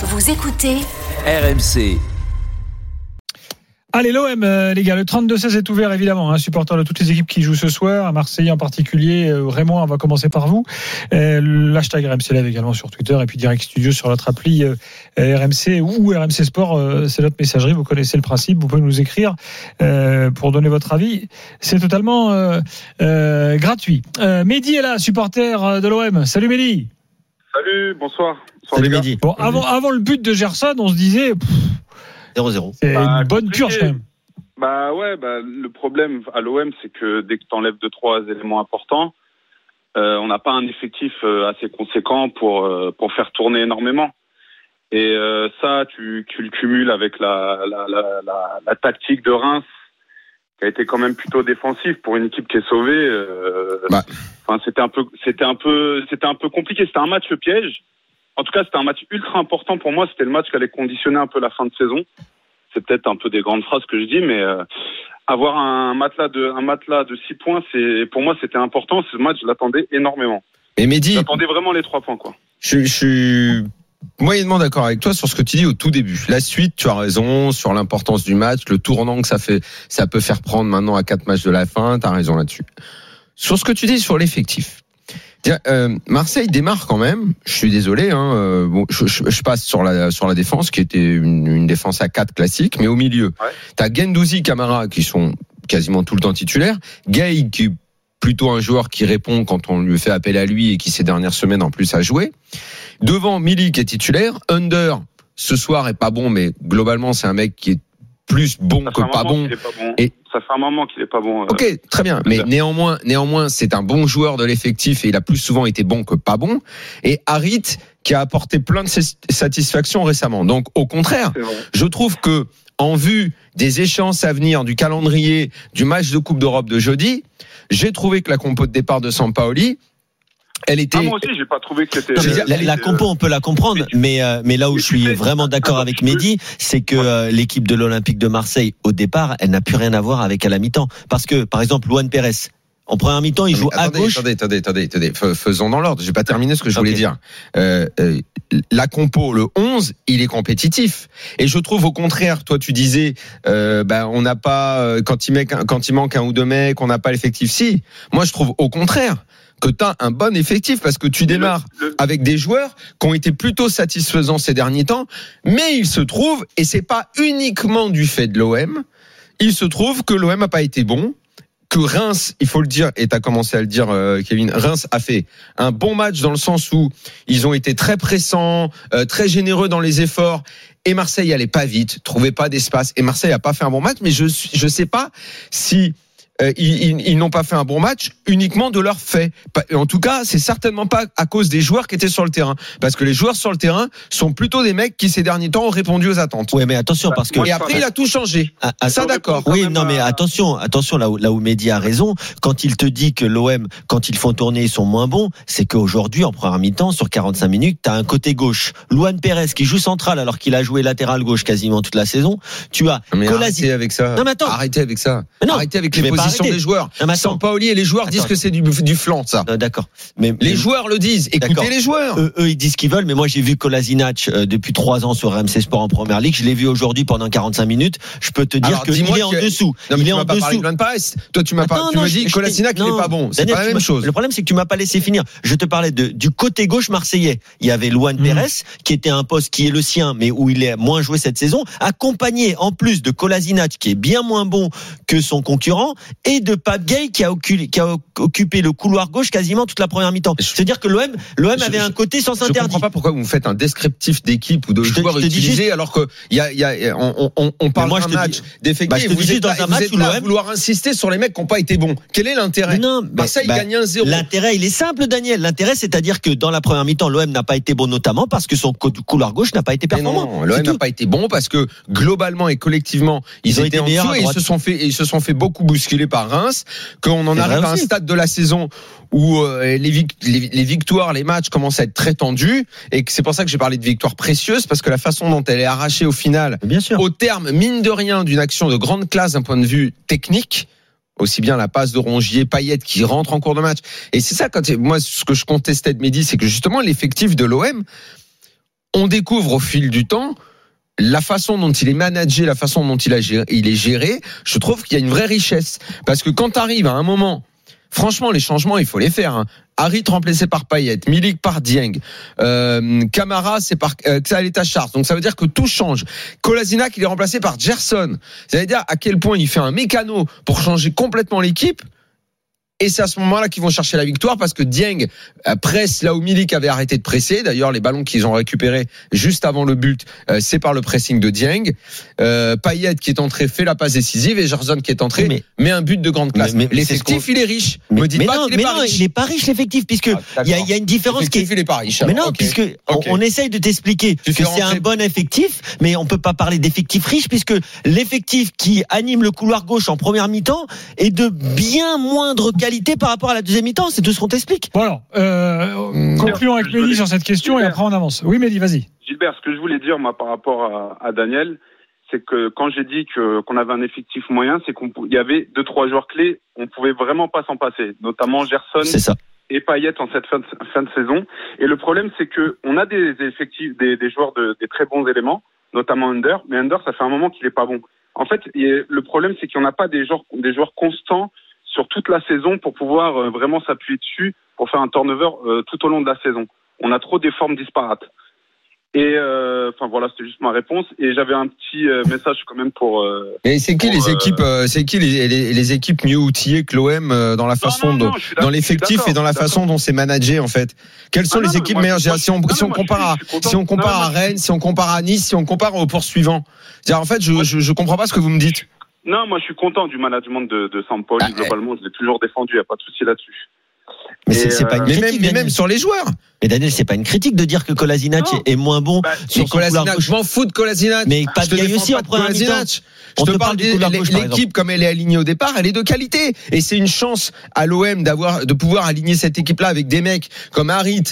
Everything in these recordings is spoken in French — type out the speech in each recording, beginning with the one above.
Vous écoutez RMC. Allez, l'OM, euh, les gars, le 32-16 est ouvert évidemment. Hein, supporter de toutes les équipes qui jouent ce soir, à Marseille en particulier. Euh, Raymond, on va commencer par vous. Euh, L'hashtag RMC Live également sur Twitter et puis Direct Studio sur notre appli euh, RMC ou RMC Sport. euh, C'est notre messagerie, vous connaissez le principe. Vous pouvez nous écrire euh, pour donner votre avis. C'est totalement euh, euh, gratuit. Euh, Mehdi est là, supporter euh, de l'OM. Salut Mehdi. Salut, bonsoir. Les. Bon, avant, avant le but de Gerson, on se disait, pff, 0-0. c'est Bah, une bonne purge quand même. Bah ouais, bah, le problème à l'OM, c'est que dès que tu enlèves deux, trois éléments importants, euh, on n'a pas un effectif euh, assez conséquent pour, euh, pour faire tourner énormément. Et euh, ça, tu, tu le cumules avec la, la, la, la, la tactique de Reims, qui a été quand même plutôt défensive pour une équipe qui est sauvée. euh, Bah. Enfin, c'était un peu, c'était un peu, c'était un peu compliqué. C'était un match piège. En tout cas, c'était un match ultra important pour moi. C'était le match qui allait conditionner un peu la fin de saison. C'est peut-être un peu des grandes phrases que je dis, mais euh, avoir un matelas de un matelas de six points, c'est pour moi c'était important. Ce match, je l'attendais énormément. Et Mehdi, J'attendais vraiment les trois points, quoi. je, je suis moyennement d'accord avec toi sur ce que tu dis au tout début. La suite, tu as raison sur l'importance du match, le tournant que ça fait, ça peut faire prendre maintenant à quatre matchs de la fin. Tu as raison là-dessus. Sur ce que tu dis sur l'effectif. Tiens, euh, Marseille démarre quand même. Je suis désolé. Hein, euh, bon, je, je- je passe sur la sur la défense qui était une, une défense à 4 classique, mais au milieu, Ouais. t'as Gendouzi, Camara qui sont quasiment tout le temps titulaires. Gay qui est plutôt un joueur qui répond quand on lui fait appel à lui et qui ces dernières semaines en plus a joué. Devant Milik est titulaire. Under ce soir est pas bon, mais globalement c'est un mec qui est plus bon que pas bon. pas bon. Et- Ça fait un moment qu'il est pas bon. euh, Ok, très bien. Mais néanmoins, néanmoins, c'est un bon joueur de l'effectif et il a plus souvent été bon que pas bon. Et Harit qui a apporté plein de satisfactions récemment. Donc, au contraire, je trouve que en vue des échéances à venir, du calendrier, du match de Coupe d'Europe de jeudi, j'ai trouvé que la compo de départ de Sampaoli, elle était. Ah, moi aussi, j'ai pas trouvé que c'était. Veux dire, la, la compo, on peut la comprendre, mais, euh, mais là où je suis vraiment d'accord avec Mehdi, c'est que euh, l'équipe de l'Olympique de Marseille, au départ, elle n'a plus rien à voir avec à la mi-temps. Parce que, par exemple, Luan Pérez, en première mi-temps, il joue mais à attendez, gauche. Attendez, attendez, attendez, attendez. Fais- Faisons dans l'ordre. J'ai pas terminé ce que je voulais dire. Euh, euh, la compo, le 11, il est compétitif. Et je trouve au contraire, toi tu disais, euh, bah, on n'a pas euh, quand il, met, quand il manque un ou deux mecs, on n'a pas l'effectif. Si, moi je trouve au contraire que tu as un bon effectif parce que tu démarres Le- le- avec des joueurs qui ont été plutôt satisfaisants ces derniers temps, mais il se trouve, et c'est pas uniquement du fait de l'OM, il se trouve que l'OM a pas été bon, que Reims, il faut le dire, et tu as commencé à le dire, euh, Kevin, Reims a fait un bon match dans le sens où ils ont été très pressants, euh, très généreux dans les efforts, et Marseille allait pas vite, trouvait pas d'espace, et Marseille a pas fait un bon match, mais je je sais pas si euh, ils, ils- ils n'ont pas fait un bon match uniquement de leur fait. En tout cas, c'est certainement pas à cause des joueurs qui étaient sur le terrain, parce que les joueurs sur le terrain sont plutôt des mecs qui ces derniers temps ont répondu aux attentes. Ouais, mais attention, parce que. Et après, il a tout changé. Ah, ah, Ça, d'accord. Oui, non, mais à- attention, attention, là où, là où Mehdi a raison, quand il te dit que l'OM, quand ils font tourner, ils sont moins bons, c'est qu'aujourd'hui, en première mi-temps, sur 45 minutes, t'as un côté gauche. Luan Pérez, qui joue central alors qu'il a joué latéral gauche quasiment toute la saison. Tu as Mais arrêtez avec ça. Non, mais attends. Arrêtez avec ça. Mais non, arrêtez avec les vais des joueurs. Attends. Sampaoli et les joueurs disent que c'est du, du flanc, ça. Euh, D'accord. Mais, Les mais- joueurs le disent. Écoutez les joueurs. eux, eux, ils disent ce qu'ils veulent, mais moi j'ai vu Kolasinac euh, depuis trois ans sur RMC Sport en première ligue. Je l'ai vu aujourd'hui pendant 45 minutes. Je peux te dire qu'il est en dessous. Non, mais il tu est en pas dessous. de Paes. Toi, tu m'as pas, tu dit je Kolasinac, il est pas bon. C'est pas la même chose. Le problème, c'est que tu m'as pas laissé finir. Je te parlais de, du côté gauche marseillais. Il y avait Luan Mhm. Pérez, qui était un poste qui est le sien, mais où il est moins joué cette saison, accompagné en plus de Kolasinac, qui est bien moins bon que son concurrent, et de Pape Gay, qui a, occu- qui a occupé le couloir gauche quasiment toute la première mi-temps. Je- C'est-à-dire que l'OM, l'OM Je- avait je- un côté sans Je interdit. comprends pas pourquoi vous me faites un descriptif d'équipe ou de Je joueurs je utilisés alors que il y a, il y a, on, on, on parle d'un je match d'effectifs. bah, je vous dis êtes dans là, un vous match êtes où là vouloir insister sur les mecs qui n'ont pas été bons. Quel est l'intérêt? Non, bah, Marseille bah, gagne un 0 L'intérêt, il est simple, Daniel. L'intérêt, c'est-à-dire que dans la première mi-temps, l'OM n'a pas été bon, notamment parce que son co- couloir gauche n'a pas été performant. l'OM n'a pas été bon parce que globalement et collectivement, ils, étaient en dessous et ils se sont fait, ils se sont fait beaucoup bousculer par Reims. Qu'on en arrive à un stade de la saison où euh, les, vic- les, les victoires, les matchs commencent à être très tendus et que c'est pour ça que j'ai parlé de victoire précieuse parce que la façon dont elle est arrachée au final, Bien sûr. au terme mine de rien d'une action de grande classe d'un point de vue technique. Aussi bien la passe de Rongier, Payet qui rentre en cours de match. Et c'est ça quand moi ce que je contestais de Mehdi, c'est que justement l'effectif de l'OM, on découvre au fil du temps la façon dont il est managé, la façon dont il, est géré, je trouve qu'il y a une vraie richesse. Parce que quand tu arrives à un moment, franchement, les changements, il faut les faire. Hein. Harit remplacé par Payet, Milik par Dieng, euh, Camara c'est par euh, Xaleta Charles. Donc ça veut dire que tout change. Kolasinac il est remplacé par Gerson. Ça veut dire à quel point il fait un mécano pour changer complètement l'équipe. Et c'est à ce moment-là qu'ils vont chercher la victoire parce que Dieng euh, presse là où Milik avait arrêté de presser. D'ailleurs, les ballons qu'ils ont récupérés juste avant le but, euh, c'est par le pressing de Dieng. Euh, Payet qui est entré fait la passe décisive et Gerson qui est entré Mais- met un but de grande classe. Mais- L'effectif, il est riche. Me dites mais pas non, qu'il est mais pas non, riche. il est pas riche l'effectif puisque Ah, il y a, d'accord. il y a une différence qui est L'effectif, il est pas riche. Mais non, ok. puisque on, essaye de t'expliquer Tu que c'est un bon effectif, mais on peut pas parler d'effectif riche puisque l'effectif qui anime le couloir gauche en première mi-temps est de bien moindre qualité par rapport à la deuxième mi-temps. C'est tout ce qu'on t'explique. Bon alors, euh, concluons avec Mehdi sur cette question et après on avance. Oui, Mehdi, vas-y. Gilbert, ce que je voulais dire moi par rapport à, à Daniel, c'est que quand j'ai dit que qu'on avait un effectif moyen, c'est qu'on pou- il y avait deux trois joueurs clés, on pouvait vraiment pas s'en passer, notamment Gerson C'est ça. et Payet en cette fin de, fin de saison. Et le problème, c'est que on a des effectifs, des, des joueurs de des très bons éléments, notamment Under, mais Under, ça fait un moment qu'il est pas bon. En fait, le problème, c'est qu'il n'y en a pas des joueurs, des joueurs constants sur toute la saison pour pouvoir euh, vraiment s'appuyer dessus pour faire un turnover euh, tout au long de la saison. On a trop des formes disparates. Et euh, enfin voilà, c'était juste ma réponse. Et j'avais un petit message quand même pour. euh, Et c'est qui les équipes, c'est qui les, équipes mieux outillées que l'OM dans la façon non, non, dans l'effectif et dans la façon dont c'est managé en fait? Quelles sont les équipes meilleures? si on, si on compare je à suis- je suis content. si on compare à Rennes, si on compare à Nice, si on compare au poursuivant. C'est-à-dire, en fait, je, je je comprends pas ce que vous me dites. Non, moi je suis content du management de, de Sampoli. Ah, globalement, je l'ai toujours défendu. Il n'y a pas de souci là-dessus. Mais c'est c'est pas euh, une Mais critique. même mais même sur les joueurs. Mais Daniel, c'est pas une critique de dire que Kolasinac Non. est moins bon Bah, sur Kolasinac, je m'en fous de Kolasinac. Mais pas de Gaï aussi en première mi-temps. Je te te parle l'équipe comme elle est alignée au départ, elle est de qualité et c'est une chance à l'OM d'avoir de pouvoir aligner cette équipe-là avec des mecs comme Harit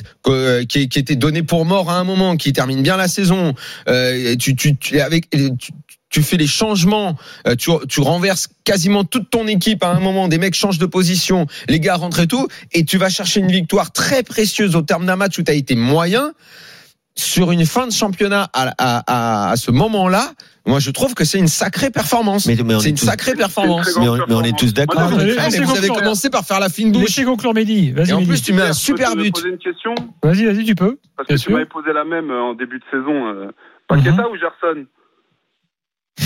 qui, qui était donné pour mort à un moment, qui termine bien la saison. Euh, tu, tu, tu- avec tu, tu fais les changements, euh, tu, tu renverses quasiment toute ton équipe à un moment, des mecs changent de position, les gars rentrent et tout, et tu vas chercher une victoire très précieuse au terme d'un match où tu as été moyen sur une fin de championnat à, à, à, à ce moment-là. Moi, je trouve que c'est une sacrée performance. Mais, mais on C'est est une tous- sacrée performance. Mais on, très mais on est tous d'accord. Ah, vous avez commencé par faire la fine bouche. Conclure Mehdi. Vas-y, Et en plus, tu mets un super but. poser une question? Vas-y, vas-y, tu peux. parce Bien que sûr. tu m'avais posé la même euh, en début de saison. euh, Paqueta ou Gerson?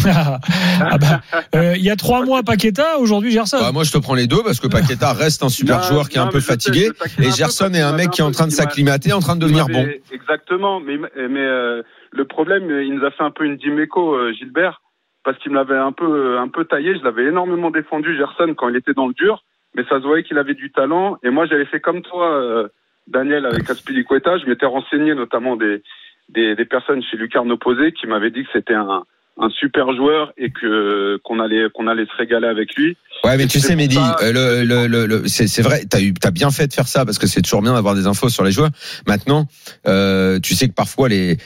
Ah bah, euh, il y a trois mois Paqueta, aujourd'hui Gerson. Bah, moi, je te prends les deux parce que Paqueta reste un super Non, joueur qui est un peu je fatigué. je Et Gerson est un mec qui est en train de s'acclimater, en train de devenir bon. Exactement, mais, mais euh, le problème, il nous a fait un peu une diméco, euh, Gilbert, parce qu'il me l'avait un peu, un peu taillé. Je l'avais énormément défendu, Gerson, quand il était dans le dur, mais ça se voyait qu'il avait du talent. Et moi, j'avais fait comme toi, euh, Daniel, avec Aspilicueta. Je m'étais renseigné notamment des, des, des personnes chez Lucarne opposé qui m'avaient dit que c'était un, un super joueur et que qu'on allait qu'on allait se régaler avec lui. Ouais, mais Et tu sais, Mehdi, ça- euh, le, le, le, le- c'est c'est vrai, t'as eu, t'as bien fait de faire ça parce que c'est toujours bien d'avoir des infos sur les joueurs. Maintenant, euh, tu sais que parfois les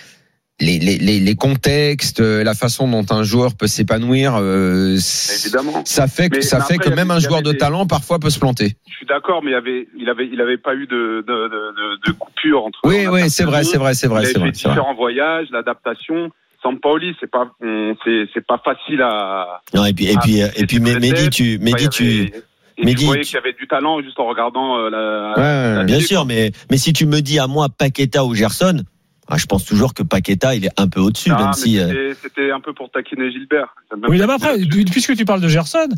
les, les, les, les contextes, euh, la façon dont un joueur peut s'épanouir, euh, ça fait que Mais ça fait après, que même avait- un joueur de des- talent parfois peut se planter. Je suis d'accord, mais il avait, il avait, il avait pas eu de, de, de, de, de coupure entre. Oui, oui, c'est vrai, c'est vrai, c'est vrai, c'est vrai. différents voyages, l'adaptation. Sampaoli, c'est pas, on- c'est, c'est pas facile à. Non, et puis, et puis, mais et puis, Mehdi, tu, Mehdi, tu, et Mehdi, tu voyais qu'il y avait du talent juste en regardant euh, la. Ouais, la bien sûr, mais, mais si tu me dis à moi Paqueta ou Gerson, ah, je pense toujours que Paqueta, il est un peu au-dessus, Ah, même mais si, euh, c'était, un peu pour taquiner Gilbert. Oui, d'abord après, puisque tu parles de Gerson,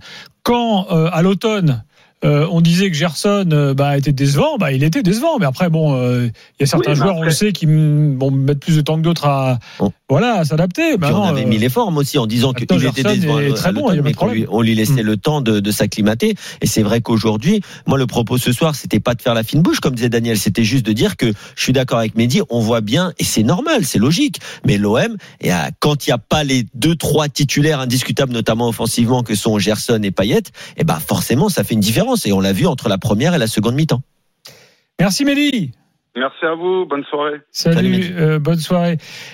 quand euh, à l'automne euh, on disait que Gerson euh, bah, était décevant, bah, il était décevant. Mais après, bon, euh, il y a certains Oui, mais joueurs, on le sait, qui bon, mettent plus de temps que d'autres à, Bon. Voilà, à s'adapter. Bah on avait euh, mis les formes aussi en disant qu'il était décevant très bon, a pas mais lui- on lui laissait Mm. le temps de, de s'acclimater. Et c'est vrai qu'aujourd'hui, moi, le propos ce soir, c'était pas de faire la fine bouche, comme disait Daniel, c'était juste de dire que je suis d'accord avec Mehdi, on voit bien, et c'est normal, c'est logique. Mais l'OM, quand il n'y a pas les deux, trois titulaires indiscutables, notamment offensivement, que sont Gerson et Payet, et ben forcément, ça fait une différence. Et on l'a vu entre la première et la seconde mi-temps. Merci Mehdi. Merci à vous. Bonne soirée. Salut, euh, bonne soirée.